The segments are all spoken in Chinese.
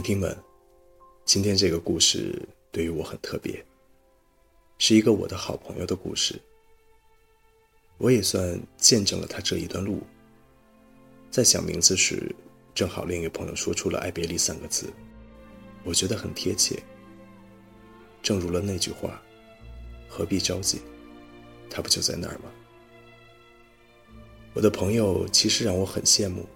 聆听们，今天这个故事对于我很特别，是一个我的好朋友的故事。我也算见证了他这一段路。在想名字时，正好另一个朋友说出了“爱别离”三个字，我觉得很贴切。正如了那句话：“何必着急，他不就在那儿吗？”我的朋友其实让我很羡慕。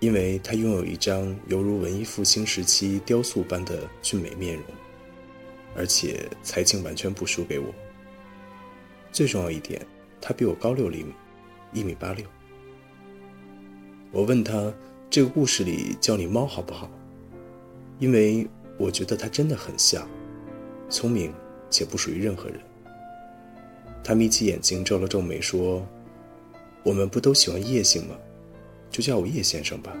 因为他拥有一张犹如文艺复兴时期雕塑般的俊美面容，而且才情完全不输给我。最重要一点，他比我高六厘米，一米八六。我问他这个故事里叫你猫好不好？因为我觉得他真的很像，聪明且不属于任何人。他眯起眼睛皱了皱眉说：“我们不都喜欢夜行吗？”就叫我叶先生吧。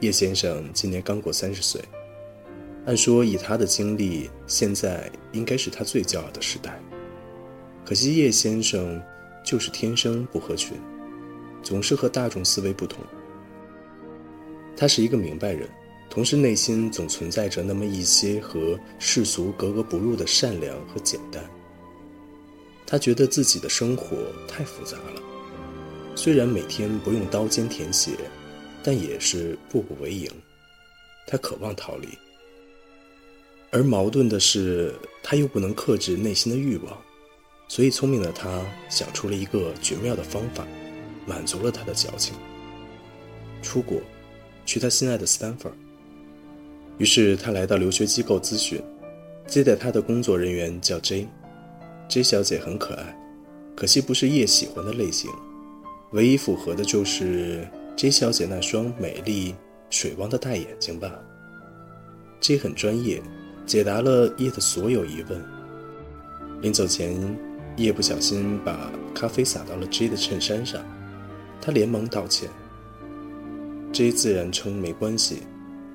叶先生今年刚过三十岁，按说以他的经历，现在应该是他最骄傲的时代。可惜叶先生就是天生不合群，总是和大众思维不同。他是一个明白人，同时内心总存在着那么一些和世俗格格不入的善良和简单。他觉得自己的生活太复杂了，虽然每天不用刀尖舔血，但也是步步为营。他渴望逃离，而矛盾的是，他又不能克制内心的欲望，所以聪明的他想出了一个绝妙的方法，满足了他的矫情。出国，去他心爱的斯坦福。于是他来到留学机构咨询，接待他的工作人员叫 Jane。J 小姐很可爱，可惜不是叶喜欢的类型。唯一符合的就是 J 小姐那双美丽水汪的大眼睛吧。J 很专业，解答了叶的所有疑问。临走前，叶不小心把咖啡洒到了 J 的衬衫上，他连忙道歉。J 自然称没关系，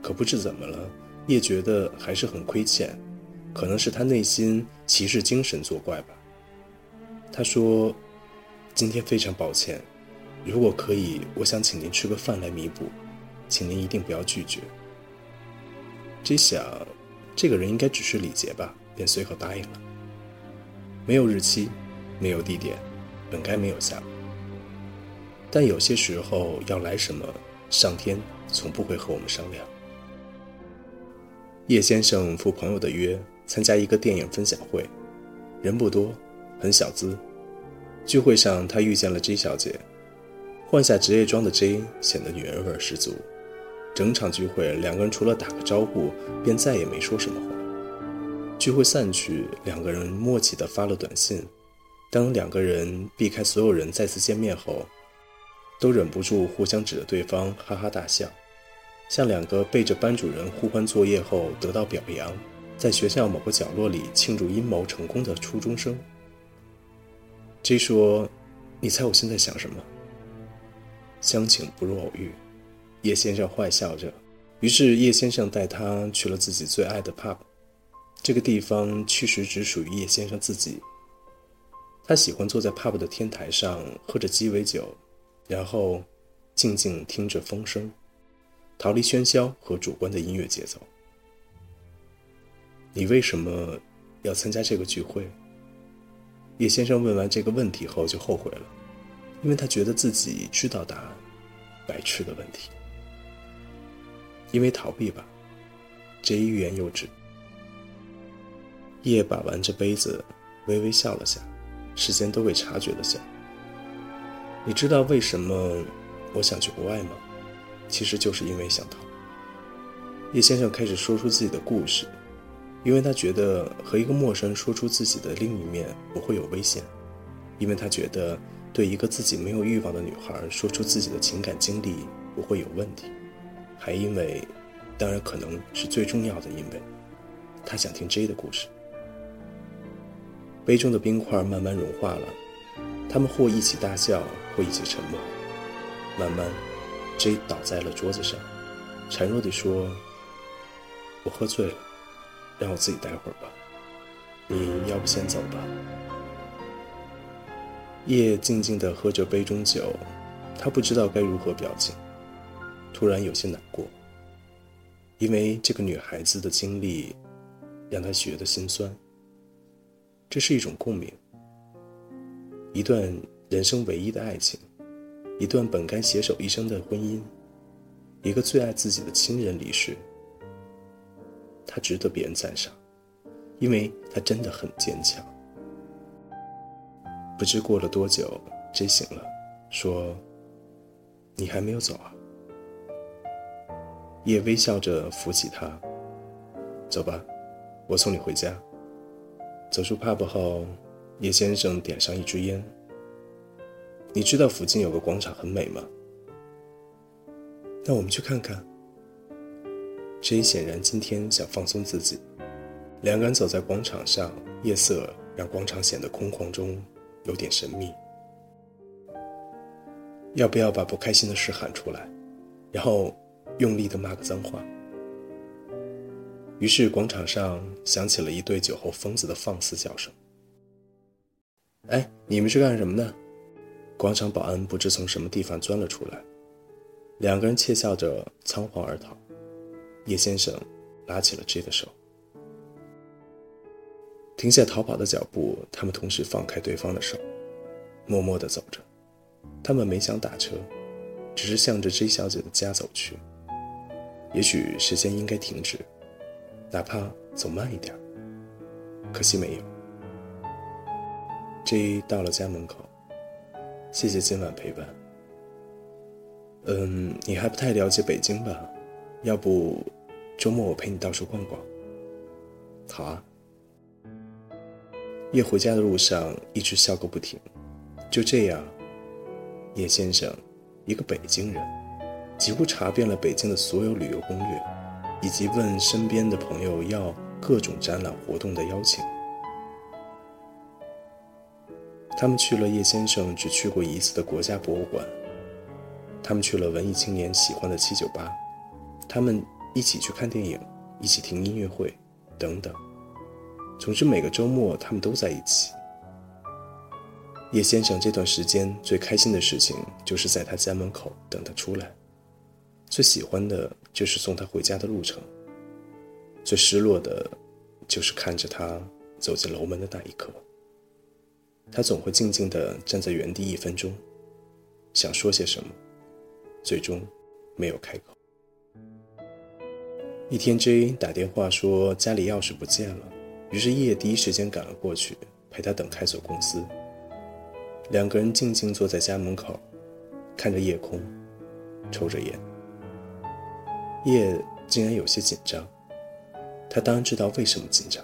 可不知怎么了，叶觉得还是很亏欠。可能是他内心骑士精神作怪吧。他说：“今天非常抱歉，如果可以，我想请您吃个饭来弥补，请您一定不要拒绝。”这想，这个人应该只是礼节吧，便随口答应了。没有日期，没有地点，本该没有下文。但有些时候要来什么，上天从不会和我们商量。叶先生赴朋友的约。参加一个电影分享会，人不多，很小资。聚会上，他遇见了 J 小姐，换下职业装的 J 显得女人味十足。整场聚会，两个人除了打个招呼，便再也没说什么话。聚会散去，两个人默契地发了短信。当两个人避开所有人再次见面后，都忍不住互相指着对方哈哈大笑，像两个背着班主任互换作业后得到表扬。在学校某个角落里庆祝阴谋成功的初中生，J 说：“你猜我现在想什么？相请不如偶遇。”叶先生坏笑着，于是叶先生带他去了自己最爱的 pub。这个地方其实只属于叶先生自己。他喜欢坐在 pub 的天台上，喝着鸡尾酒，然后静静听着风声，逃离喧嚣和主观的音乐节奏。你为什么要参加这个聚会？叶先生问完这个问题后就后悔了，因为他觉得自己知道答案，白痴的问题。因为逃避吧，这一欲言又止。叶把玩着杯子，微微笑了下，事先都未察觉的笑。你知道为什么我想去国外吗？其实就是因为想逃。叶先生开始说出自己的故事，因为他觉得和一个陌生人说出自己的另一面不会有危险，因为他觉得对一个自己没有欲望的女孩说出自己的情感经历不会有问题，还因为，当然可能是最重要的，因为他想听 J 的故事。杯中的冰块慢慢融化了，他们或一起大笑，或一起沉默。慢慢，J 倒在了桌子上，孱弱地说：“我喝醉了，让我自己待会儿吧。你要不先走吧。”夜静静的喝着杯中酒，他不知道该如何表情，突然有些难过，因为这个女孩子的经历，让他觉得心酸。这是一种共鸣，一段人生唯一的爱情，一段本该携手一生的婚姻，一个最爱自己的亲人离世，他值得别人赞赏，因为他真的很坚强。不知过了多久，J 醒了，说：“你还没有走啊？”叶微笑着扶起他，走吧，我送你回家。走出 pub 后，叶先生点上一支烟。你知道附近有个广场很美吗？那我们去看看。J 显然今天想放松自己。两个人走在广场上，夜色让广场显得空旷中有点神秘。要不要把不开心的事喊出来，然后用力的骂个脏话？于是广场上响起了一对酒后疯子的放肆叫声。哎，你们是干什么的？广场保安不知从什么地方钻了出来，两个人窃笑着仓皇而逃。叶先生拉起了 J 的手，停下逃跑的脚步，他们同时放开对方的手，默默地走着。他们没想打车，只是向着 J 小姐的家走去。也许时间应该停止。哪怕走慢一点，可惜没有。J 到了家门口，谢谢今晚陪伴。嗯，你还不太了解北京吧？要不周末我陪你到处逛逛。好啊。叶回家的路上一直笑个不停。就这样，叶先生，一个北京人，几乎查遍了北京的所有旅游攻略。以及问身边的朋友要各种展览活动的邀请。他们去了叶先生只去过一次的国家博物馆。他们去了文艺青年喜欢的七九八。他们一起去看电影，一起听音乐会，等等。总之，每个周末他们都在一起。叶先生这段时间最开心的事情就是在他家门口等他出来。最喜欢的就是送他回家的路程，最失落的，就是看着他走进楼门的那一刻。他总会静静地站在原地一分钟，想说些什么，最终没有开口。一天，J 打电话说家里钥匙不见了，于是叶第一时间赶了过去，陪他等开锁公司。两个人静静坐在家门口，看着夜空，抽着烟。叶竟然有些紧张，他当然知道为什么紧张。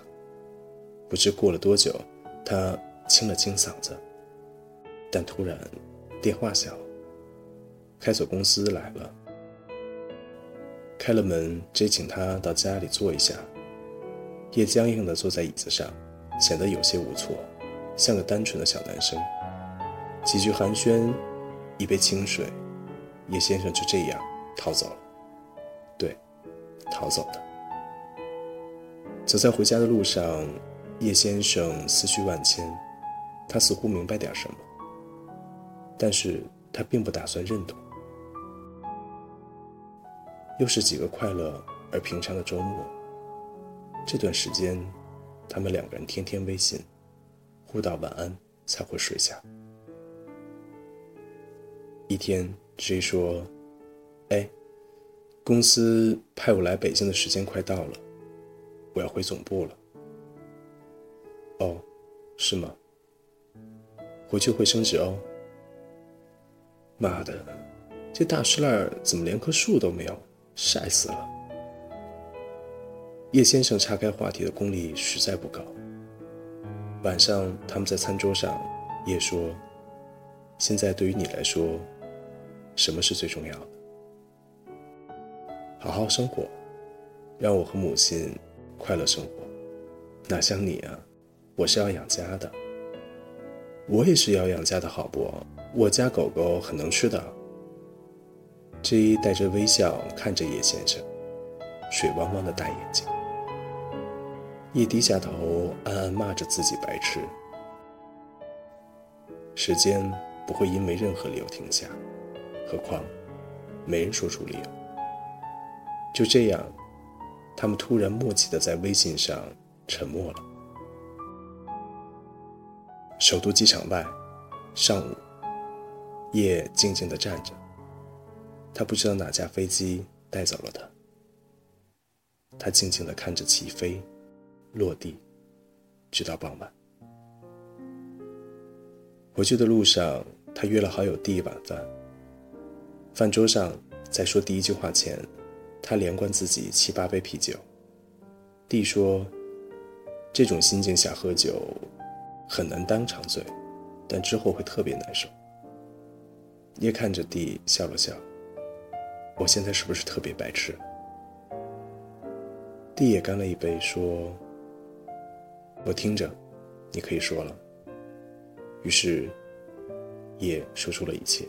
不知过了多久，他清了清嗓子，但突然电话响，开锁公司来了。开了门接请他到家里坐一下。叶僵硬地坐在椅子上，显得有些无措，像个单纯的小男生。几句寒暄，一杯清水，叶先生就这样逃走了。对，逃走的。走在回家的路上，叶先生思绪万千，他似乎明白点什么，但是他并不打算认同。又是几个快乐而平常的周末。这段时间，他们两个人天天微信，互道晚安才会睡下。一天，J 说：“哎。”公司派我来北京的时间快到了，我要回总部了。哦，是吗？回去会升职哦。妈的，这大石烂怎么连棵树都没有？晒死了！叶先生岔开话题的功力实在不高。晚上他们在餐桌上，叶说：“现在对于你来说，什么是最重要的？好好生活，让我和母亲快乐生活。哪像你啊，我是要养家的。我也是要养家的，好不？我家狗狗很能吃的。” J 带着微笑看着叶先生，水汪汪的大眼睛。叶低下头，暗暗骂着自己白痴。时间不会因为任何理由停下，何况没人说出理由。就这样，他们突然默契的在微信上沉默了。首都机场外，上午，叶静静的站着。他不知道哪架飞机带走了他。他静静地看着起飞、落地，直到傍晚。回去的路上，他约了好友弟晚饭。饭桌上，在说第一句话前，他连灌自己七八杯啤酒。弟说：“这种心境下喝酒，很难当场醉，但之后会特别难受。”叶看着弟笑了笑。我现在是不是特别白痴？弟也干了一杯，说：“我听着，你可以说了。”于是，也说出了一切。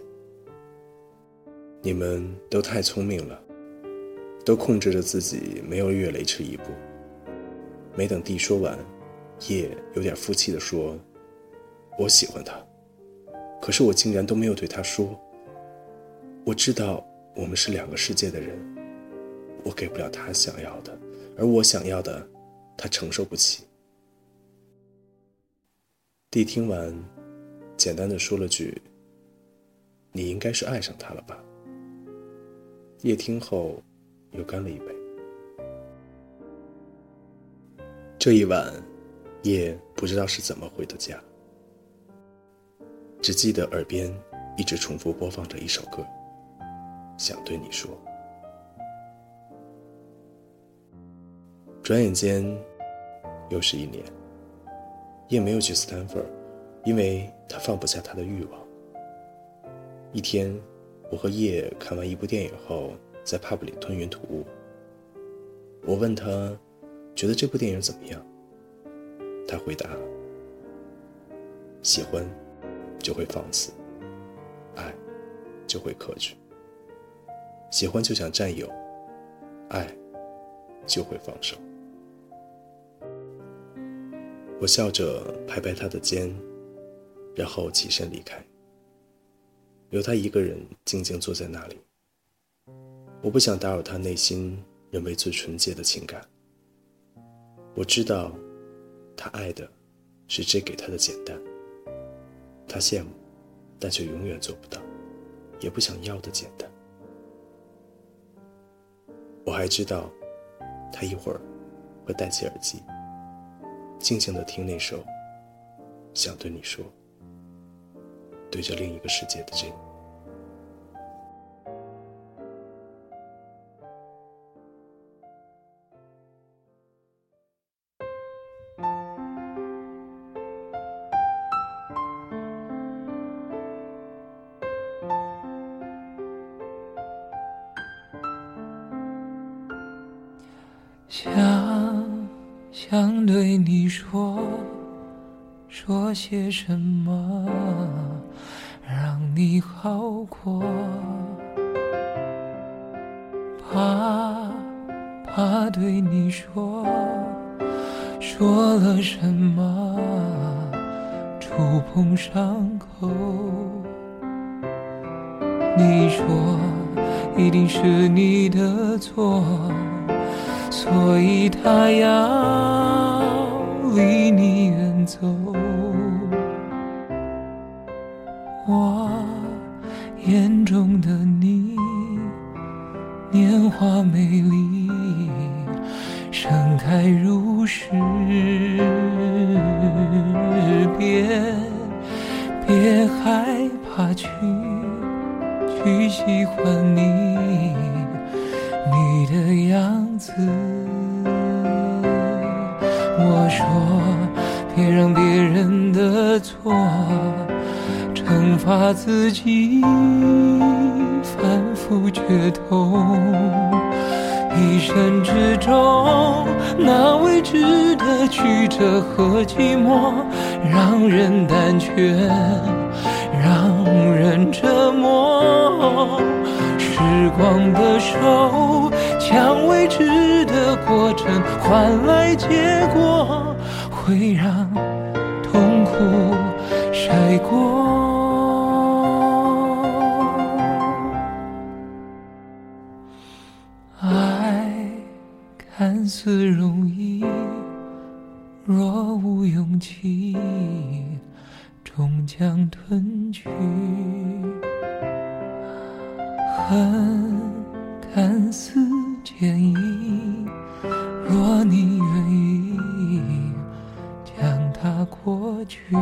你们都太聪明了，都控制着自己，没有越雷池一步。没等弟说完，叶有点负气的说：“我喜欢他，可是我竟然都没有对他说。我知道。”我们是两个世界的人，我给不了他想要的，而我想要的，他承受不起。弟听完，简单的说了句：“你应该是爱上他了吧？”夜听后，又干了一杯。这一晚，夜不知道是怎么回的家，只记得耳边一直重复播放着一首歌。想对你说，转眼间又是一年。叶没有去斯坦福，因为他放不下他的欲望。一天，我和叶看完一部电影后，在 pub 里吞云吐雾。我问他，觉得这部电影怎么样？他回答：喜欢就会放肆，爱就会克制。喜欢就想占有，爱就会放手。我笑着拍拍他的肩，然后起身离开，留他一个人静静坐在那里。我不想打扰他内心认为最纯洁的情感。我知道，他爱的是这给他的简单。他羡慕，但却永远做不到，也不想要的简单。我还知道，他一会儿会戴起耳机，静静的听那首《想对你说》，对着另一个世界的这个。想想对你说，说些什么让你好过？怕怕对你说，说了什么触碰伤口？你说一定是你的错。所以他要离你远走，我眼中的你，年华美丽，盛开如诗，别别害怕去去喜欢你，你的样子。我说，别让别人的错惩罚自己，反复决痛。一生之中，那未知的曲折和寂寞，让人胆怯，让人折。光的手，将未知的过程换来结果，会让痛苦晒过。恨看似坚毅，若你愿意将它过去，